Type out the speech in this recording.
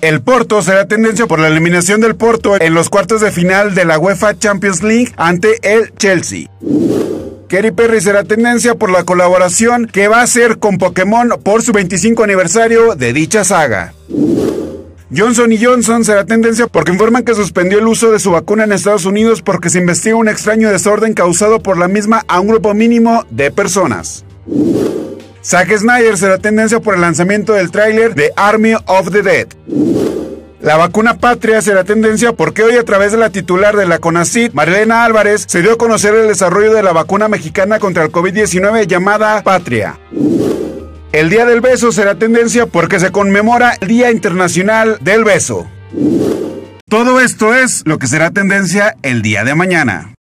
El Porto será tendencia por la eliminación del Porto en los cuartos de final de la UEFA Champions League ante el Chelsea. Kerry Perry será tendencia por la colaboración que va a hacer con Pokémon por su 25 aniversario de dicha saga. Johnson Johnson será tendencia porque informan que suspendió el uso de su vacuna en Estados Unidos porque se investiga un extraño desorden causado por la misma a un grupo mínimo de personas. Zack Snyder será tendencia por el lanzamiento del tráiler de Army of the Dead. La vacuna patria será tendencia porque hoy a través de la titular de la CONACYT, Marilena Álvarez, se dio a conocer el desarrollo de la vacuna mexicana contra el COVID-19 llamada Patria. El Día del Beso será tendencia porque se conmemora el Día Internacional del Beso. Todo esto es lo que será tendencia el día de mañana.